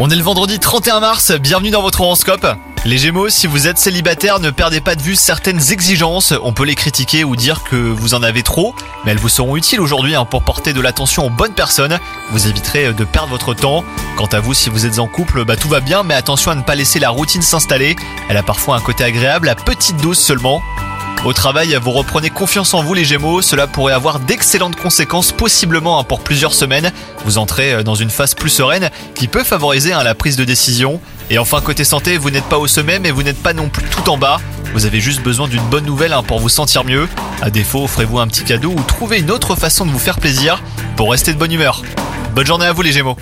On est le vendredi 31 mars, bienvenue dans votre horoscope. Les Gémeaux, si vous êtes célibataire, ne perdez pas de vue certaines exigences. On peut les critiquer ou dire que vous en avez trop, mais elles vous seront utiles aujourd'hui hein, pour porter de l'attention aux bonnes personnes. Vous éviterez de perdre votre temps. Quant à vous, si vous êtes en couple, bah tout va bien, mais attention à ne pas laisser la routine s'installer. Elle a parfois un côté agréable, à petite dose seulement. Au travail, vous reprenez confiance en vous les Gémeaux, cela pourrait avoir d'excellentes conséquences possiblement hein, pour plusieurs semaines. Vous entrez euh, dans une phase plus sereine qui peut favoriser hein, la prise de décision. Et enfin côté santé, vous n'êtes pas au sommet mais vous n'êtes pas non plus tout en bas. Vous avez juste besoin d'une bonne nouvelle hein, pour vous sentir mieux. À défaut, offrez-vous un petit cadeau ou trouvez une autre façon de vous faire plaisir pour rester de bonne humeur. Bonne journée à vous les Gémeaux